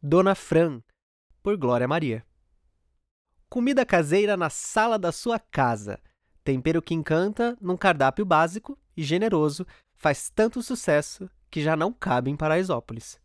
Dona Fran, por Glória Maria. Comida caseira na sala da sua casa. Tempero que encanta num cardápio básico e generoso faz tanto sucesso que já não cabe em Paraisópolis.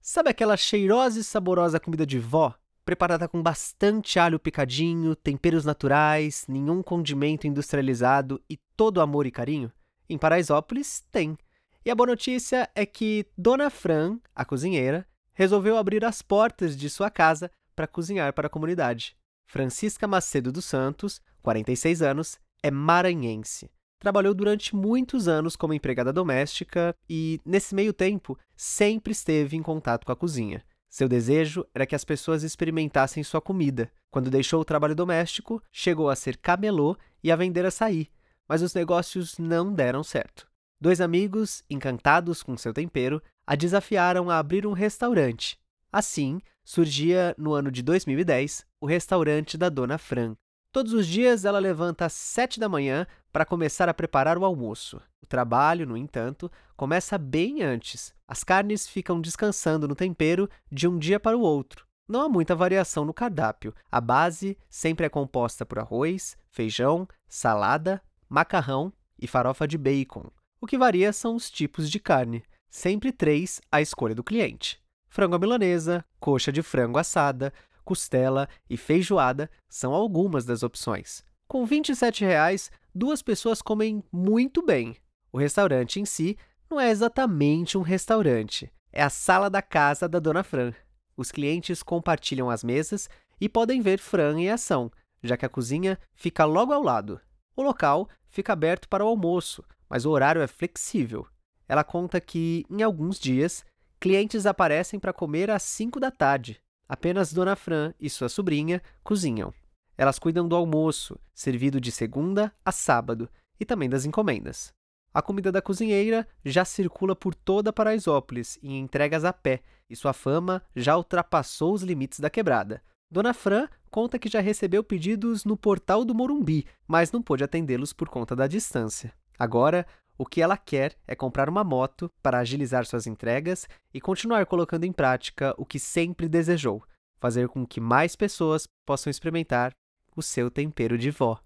Sabe aquela cheirosa e saborosa comida de vó? Preparada com bastante alho picadinho, temperos naturais, nenhum condimento industrializado e todo amor e carinho? Em Paraisópolis tem. E a boa notícia é que Dona Fran, a cozinheira, resolveu abrir as portas de sua casa para cozinhar para a comunidade. Francisca Macedo dos Santos, 46 anos, é maranhense. Trabalhou durante muitos anos como empregada doméstica e, nesse meio tempo, sempre esteve em contato com a cozinha. Seu desejo era que as pessoas experimentassem sua comida. Quando deixou o trabalho doméstico, chegou a ser camelô e a vender açaí, mas os negócios não deram certo. Dois amigos, encantados com seu tempero, a desafiaram a abrir um restaurante. Assim, surgia, no ano de 2010, o restaurante da Dona Fran. Todos os dias ela levanta às sete da manhã para começar a preparar o almoço. O trabalho, no entanto, começa bem antes. As carnes ficam descansando no tempero de um dia para o outro. Não há muita variação no cardápio. A base sempre é composta por arroz, feijão, salada, macarrão e farofa de bacon. O que varia são os tipos de carne sempre três à escolha do cliente. Frango à milanesa, coxa de frango assada, costela e feijoada são algumas das opções. Com 27 reais, duas pessoas comem muito bem. O restaurante em si não é exatamente um restaurante, é a sala da casa da Dona Fran. Os clientes compartilham as mesas e podem ver Fran em ação, já que a cozinha fica logo ao lado. O local fica aberto para o almoço, mas o horário é flexível. Ela conta que, em alguns dias, clientes aparecem para comer às 5 da tarde. Apenas Dona Fran e sua sobrinha cozinham. Elas cuidam do almoço, servido de segunda a sábado, e também das encomendas. A comida da cozinheira já circula por toda Paraisópolis em entregas a pé, e sua fama já ultrapassou os limites da quebrada. Dona Fran conta que já recebeu pedidos no portal do Morumbi, mas não pôde atendê-los por conta da distância. Agora, o que ela quer é comprar uma moto para agilizar suas entregas e continuar colocando em prática o que sempre desejou: fazer com que mais pessoas possam experimentar o seu tempero de vó.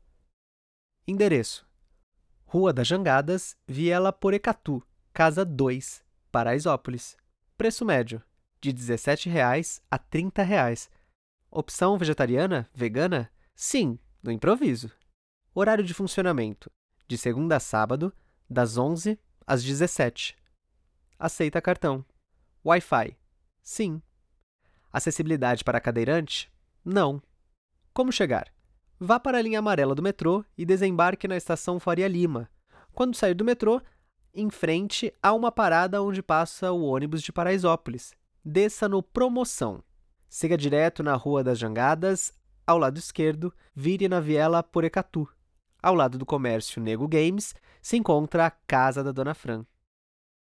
Endereço: Rua das Jangadas, Viela Porecatu, Casa 2, Paraisópolis. Preço médio: de R$ 17,00 a R$ 30,00. Opção vegetariana, vegana? Sim, no improviso. Horário de funcionamento: de segunda a sábado, das 11 às 17. Aceita cartão. Wi-Fi? Sim. Acessibilidade para cadeirante? Não. Como chegar? Vá para a linha amarela do metrô e desembarque na estação Faria Lima. Quando sair do metrô, em frente há uma parada onde passa o ônibus de Paraisópolis. Desça no Promoção. Siga direto na Rua das Jangadas, ao lado esquerdo, vire na Viela Porecatu. Ao lado do comércio Nego Games se encontra a Casa da Dona Fran.